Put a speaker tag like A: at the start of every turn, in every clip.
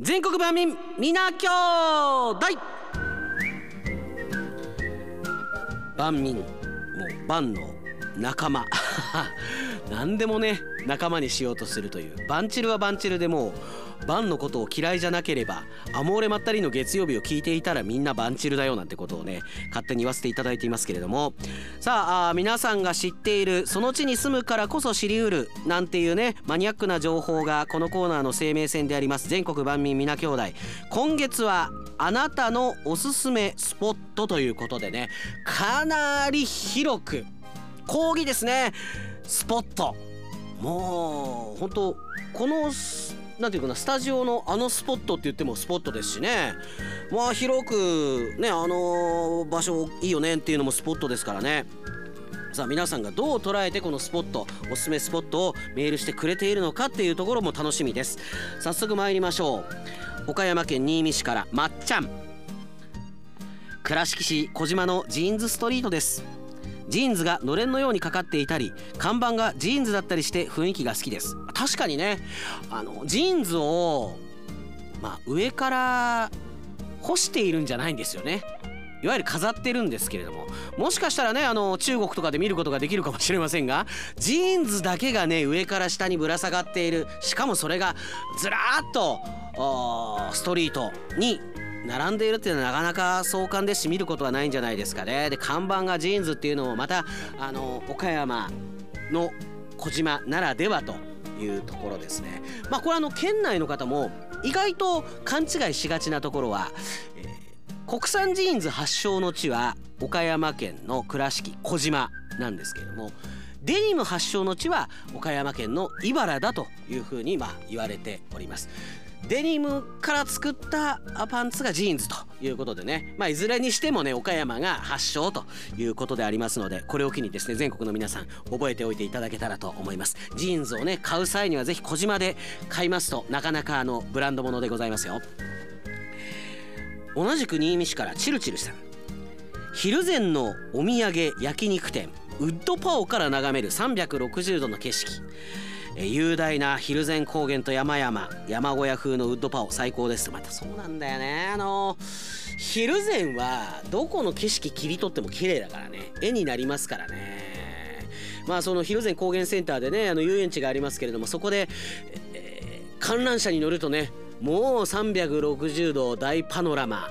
A: 全国万民みな兄弟万民もう万の仲間。何でもね仲間にしようとするという。バンチルはバンチルでもうバンのことを嫌いじゃなければアモーレまったりの月曜日を聞いていたらみんなバンチルだよなんてことをね勝手に言わせていただいていますけれども。さあ皆さんが知っているその地に住むからこそ知りうるなんていうねマニアックな情報がこのコーナーの生命線であります。全国万民皆兄弟。今月はあなたのおすすめスポットということでねかなり広く講義ですね。スポット。もう本当このなんていうかなスタジオのあのスポットって言ってもスポットですしね。まあ広くねあの場所いいよねっていうのもスポットですからね。さあ皆さんがどう捉えてこのスポットおすすめスポットをメールしてくれているのかっていうところも楽しみです。早速参りましょう。岡山県新見市からまっちゃん。倉敷市児島のジーンズストリートです。ジーンズがのれんのようにかかっていたり看板がジーンズだったりして雰囲気が好きです。確かにねあのジーンズをまあ上から干しているんじゃないんですよね。いわゆる飾ってるんですけれども。もしかしたらねあの中国とかで見ることができるかもしれませんがジーンズだけがね上から下にぶら下がっている。しかもそれがずらーっとストリートに並んでいるっていうのはなかなか壮観ですし見ることはないんじゃないですかね。で看板がジーンズっていうのもまたあの岡山の児島ならではというところですね。まあこれあの県内の方も意外と勘違いしがちなところは、えー、国産ジーンズ発祥の地は岡山県の倉敷児島なんですけれどもデニム発祥の地は岡山県の井原だというふうにまあ言われております。デニムから作ったパンツがジーンズということでね、まあ、いずれにしてもね岡山が発祥ということでありますのでこれを機にですね全国の皆さん覚えておいていただけたらと思います。ジーンズをね買う際には是非児島で買いますとなかなかあのブランド物でございますよ。同じく新見市からチルチルさん。昼前のお土産焼肉店ウッドパオから眺める360度の景色。え雄大な蒜山高原と山々山小屋風のウッドパオ最高です。またそうなんだよね。あの蒜山はどこの景色切り取っても綺麗だからね。絵になりますからね。まあその蒜山高原センターでねあの遊園地がありますけれどもそこで、えー、観覧車に乗るとねもう360度大パノラマ。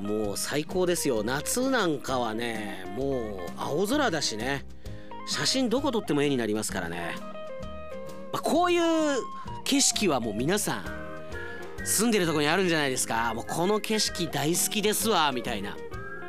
A: もう最高ですよ。夏なんかはねもう青空だしね。写真どこ撮っても絵になりますからね。まあ、こういう景色はもう皆さん住んでるとこにあるんじゃないですか。もうこの景色大好きですわみたいな。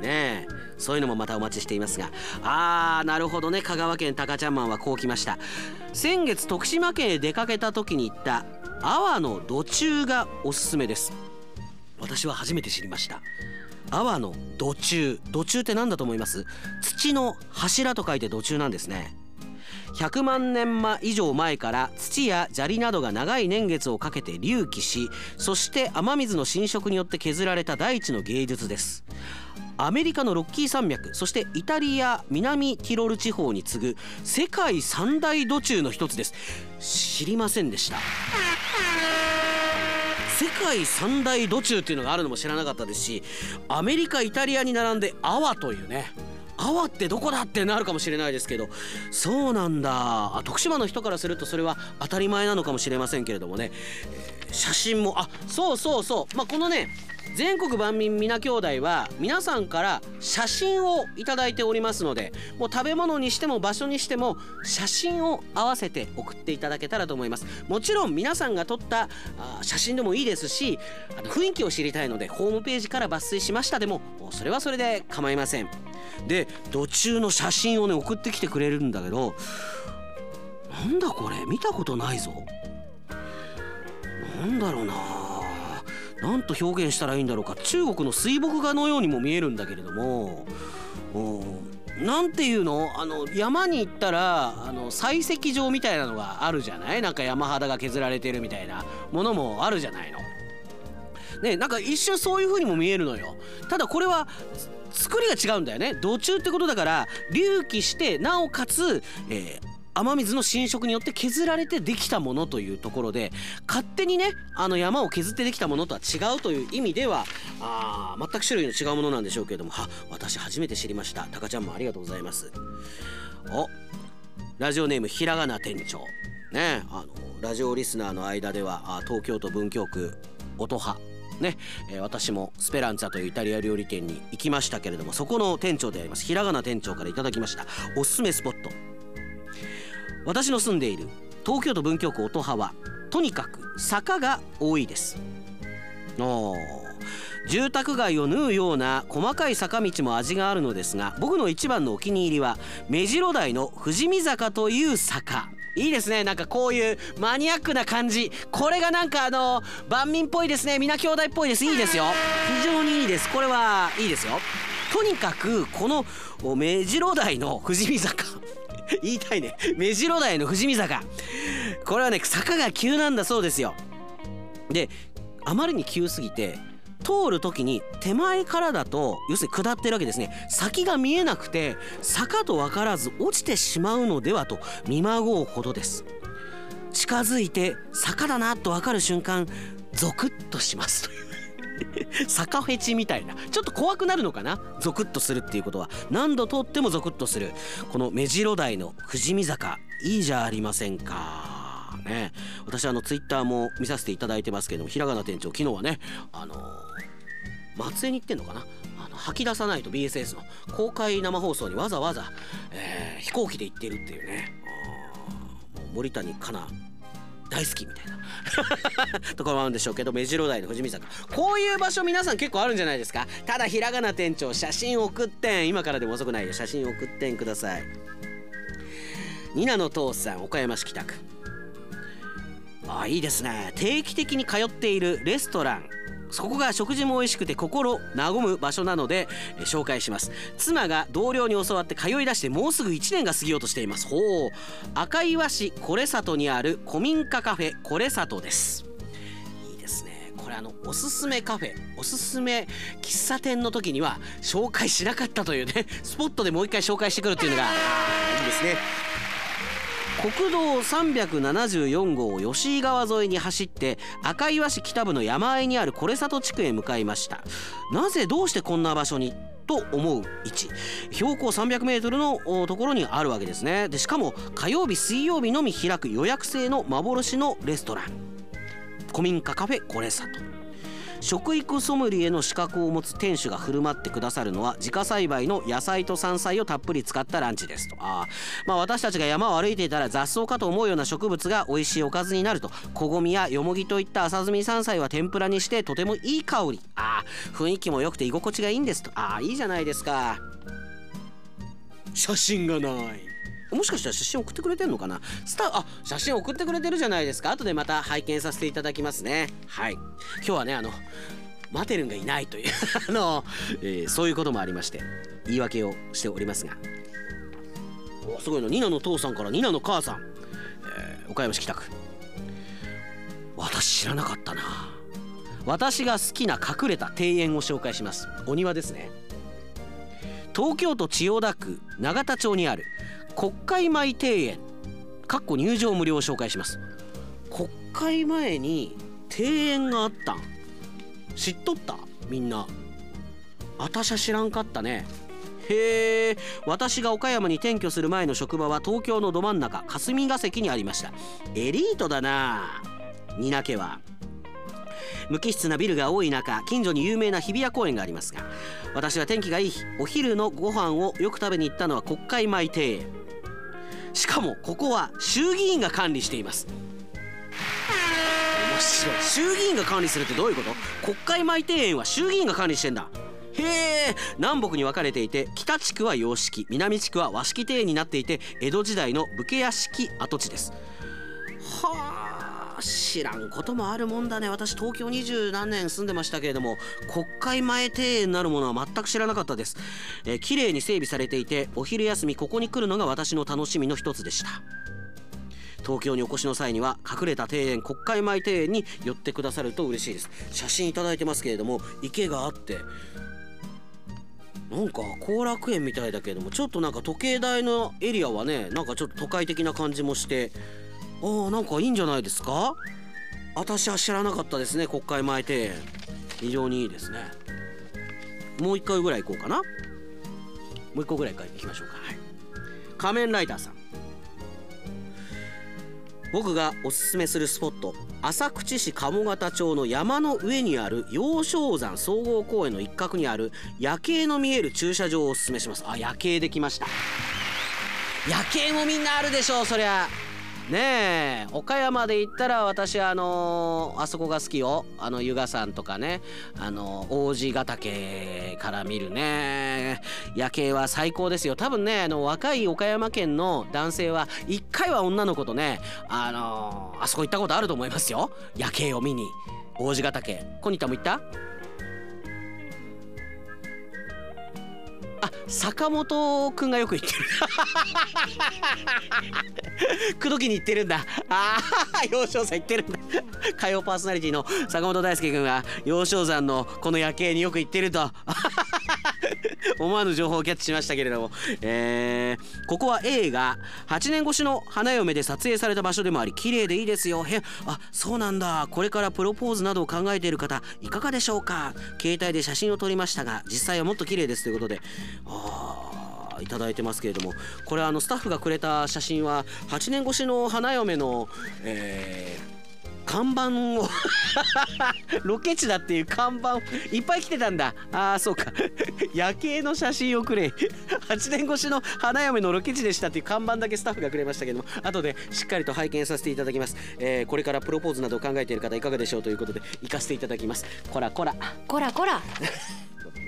A: ねえ。そういうのもまたお待ちしていますが。あーなるほどね。香川県高ちゃんマンはこう来ました。先月徳島県へ出かけた時に行った阿波の土中がおすすめです。私は初めて知りました。阿波の土中。土中って何だと思います？土の柱と書いて土中なんですね。100万年以上前から土や砂利などが長い年月をかけて隆起しそして雨水の浸食によって削られた大地の芸術です。アメリカのロッキー山脈そしてイタリア南ティロル地方に次ぐ世界三大土中の一つです。知りませんでした。世界三大土中っていうのがあるのも知らなかったですしアメリカイタリアに並んでアワというね阿波ってどこだってなるかもしれないですけど。そうなんだ。徳島の人からするとそれは当たり前なのかもしれませんけれどもね、えー、写真もあそうそうそう。まあこのね全国万民皆兄弟は皆さんから写真を頂いておりますのでもう食べ物にしても場所にしても写真を合わせて送っていただけたらと思います。もちろん皆さんが撮ったあ写真でもいいですしあの雰囲気を知りたいのでホームページから抜粋しましたでもそれはそれで構いません。で途中の写真をね送ってきてくれるんだけどなんだこれ？見たことないぞ。なんだろうな。何と表現したらいいんだろうか。中国の水墨画のようにも見えるんだけれども。なんていうの？あの山に行ったらあの採石場みたいなのがあるじゃない？なんか山肌が削られてるみたいな。ものもあるじゃないの。ねなんか一瞬そういう風にも見えるのよ。ただこれは作りが違うんだよね。土中ってことだから隆起してなおかつ、えー雨水の浸食によって削られてできたものというところで勝手にねあの山を削ってできたものとは違うという意味ではあ全く種類の違うものなんでしょうけれどもは私初めて知りました。タカちゃんもありがとうございます。おラジオネームひらがな店長。ねあのラジオリスナーの間では東京都文京区音羽ね、えー、私もスペランツァというイタリア料理店に行きましたけれどもそこの店長でありますひらがな店長から頂きました。おすすめスポット。私の住んでいる東京都文京区音羽はとにかく坂が多いです。お住宅街を縫うような細かい坂道も味があるのですが僕の一番のお気に入りは目白台の富士見坂という坂。いいですね。なんかこういうマニアックな感じ。これがなんかあの万民っぽいですね。皆兄弟っぽいです。いいですよ。非常にいいです。これはいいですよ。とにかくこの目白台の富士見坂。言いたいね。目白台の富士見坂。これはね坂が急なんだそうですよ。であまりに急すぎて通る時に手前からだと要するに下ってるわけですね。先が見えなくて坂と分からず落ちてしまうのではと見まごうほどです。近づいて坂だなと分かる瞬間ゾクッとします。という坂フェチみたいな。ちょっと怖くなるのかな？ゾクッとするっていうことは。何度通ってもゾクッとする。この目白台の富士見坂いいじゃありませんか。ね。私あのツイッターも見させていただいてますけどもひらがな店長昨日はねあの、松江に行ってんのかな？あの吐き出さないと BSS の公開生放送にわざわざ、えー、飛行機で行ってるっていうね。もう森谷香奈大好きみたいな。ところもあるんでしょうけど目白台の富士見坂。こういう場所皆さん結構あるんじゃないですか？ただひらがな店長写真送ってん。今からでも遅くないよ。写真送ってんください。ニナの父さん岡山市北区。あいいですね。定期的に通っているレストラン。そこが食事も美味しくて心和む場所なので、紹介します。妻が同僚に教わって通い出してもうすぐ1年が過ぎようとしています。ほう。赤岩市コレサトにある古民家カフェコレサトです。いいですね。これあのおすすめカフェ。おすすめ喫茶店の時には紹介しなかったというねスポットでもう一回紹介してくるっていうのがいいですね。国道374号吉井川沿いに走って赤岩市北部の山あいにある是里地区へ向かいました。なぜどうしてこんな場所にと思う位置。標高 300m のところにあるわけですね。でしかも火曜日水曜日のみ開く予約制の幻のレストラン。古民家カフェコレサト食育ソムリエの資格を持つ店主が振る舞ってくださるのは自家栽培の野菜と山菜をたっぷり使ったランチですと。あまあ私たちが山を歩いていたら雑草かと思うような植物が美味しいおかずになると。小ごみやよもぎといった浅摘み山菜は天ぷらにしてとてもいい香り。あ雰囲気も良くて居心地がいいんですと。あいいじゃないですか。写真がない。もしかしたら写真送ってくれてんのかな？スタあ写真送ってくれてるじゃないですか。後でまた拝見させていただきますね。はい。今日はねあのマテルンがいないという あの、えー、そういうこともありまして言い訳をしておりますが。おすごいのニナの父さんからニナの母さん、えー、岡山市北区。私知らなかったな。私が好きな隠れた庭園を紹介します。お庭ですね。東京都千代田区永田町にある国会前庭園。かっこ入場無料を紹介します。国会前に庭園があったん。知っとった？みんな。あたしゃ知らんかったね。へえ。私が岡山に転居する前の職場は東京のど真ん中霞が関にありました。エリートだな。ニナ家は。無機質なビルが多い中近所に有名な日比谷公園がありますが私は天気がいい日お昼のご飯をよく食べに行ったのは国会前庭園。しかもここは衆議院が管理しています。面白い。衆議院が管理するってどういうこと？国会前庭園は衆議院が管理してんだ。へえ。南北に分かれていて北地区は洋式南地区は和式庭園になっていて江戸時代の武家屋敷跡地です。はあ。知らんこともあるもんだね。私東京二十何年住んでましたけれども国会前庭園なるものは全く知らなかったです、えー、綺麗に整備されていてお昼休みここに来るのが私の楽しみの一つでした。東京にお越しの際には隠れた庭園国会前庭園に寄ってくださると嬉しいです。写真いただいてますけれども池があってなんか後楽園みたいだけれどもちょっとなんか時計台のエリアはねなんかちょっと都会的な感じもしてあーなんかいいんじゃないですか？私は知らなかったですね国会前庭園。非常にいいですね。もう一回ぐらい行こうかな。もう一個ぐらい行きましょうか、はい、仮面ライダーさん。僕がおすすめするスポット浅口市鴨方町の山の上にある陽正山総合公園の一角にある夜景の見える駐車場をおすすめします。あ夜景できました。夜景もみんなあるでしょうそりゃ。ねえ岡山で言ったら私あのー、あそこが好きよ。あの湯河山とかね。あの、王子ヶ岳から見るね。夜景は最高ですよ。多分ねあの若い岡山県の男性は一回は女の子とねあのー、あそこ行ったことあると思いますよ。夜景を見に。王子ヶ岳。コニタも行った？あ坂本くんがよく言ってる。口説きに行ってるんだ。ああ幼少山行ってるんだ。火曜パーソナリティの坂本大輔くんが幼少山のこの夜景によく行ってると。思わぬ情報をキャッチしましたけれども、えー、ここは映画8年越しの花嫁で撮影された場所でもあり綺麗でいいですよ。へあそうなんだ。これからプロポーズなどを考えている方いかがでしょうか。携帯で写真を撮りましたが実際はもっと綺麗ですということで。あいただいてますけれども。これあのスタッフがくれた写真は8年越しの花嫁の、えー看板を。ロケ地だっていう看板いっぱい来てたんだ。ああそうか。夜景の写真をくれ。8年越しの花嫁のロケ地でしたっていう看板だけスタッフがくれましたけども。後でしっかりと拝見させていただきます、えー、これからプロポーズなどを考えている方いかがでしょうということで行かせていただきます。こらこら
B: こらこら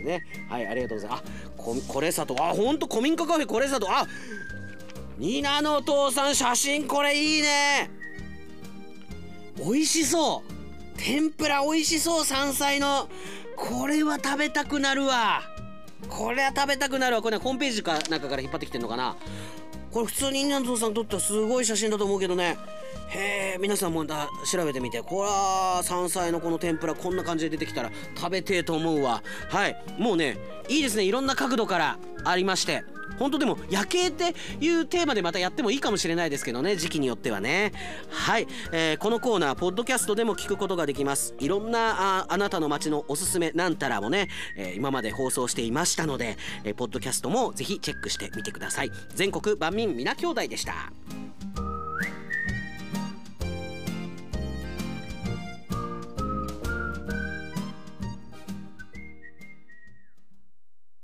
A: ねはいありがとうございます。あここれさと。あほんと古民家カフェこれさと。あニナのお父さん写真これいいね美味しそう。天ぷら美味しそう。山菜の。これは食べたくなるわ。これは食べたくなるわ。これ、ね、ホームページかなんかから引っ張ってきてんのかな。これ普通にニナのお父さん撮ったすごい写真だと思うけどね。へえ皆さんもだ調べてみて。これは山菜のこの天ぷらこんな感じで出てきたら食べてえと思うわ。はい。もうねいいですね。いろんな角度からありまして。本当でも夜景っていうテーマでまたやってもいいかもしれないですけどね時期によってはね。はい、えー、このコーナーポッドキャストでも聞くことができます。いろんなああなたの街のおすすめなんたらもね、えー、今まで放送していましたので、えー、ポッドキャストもぜひチェックしてみてください。全国万民皆兄弟でした。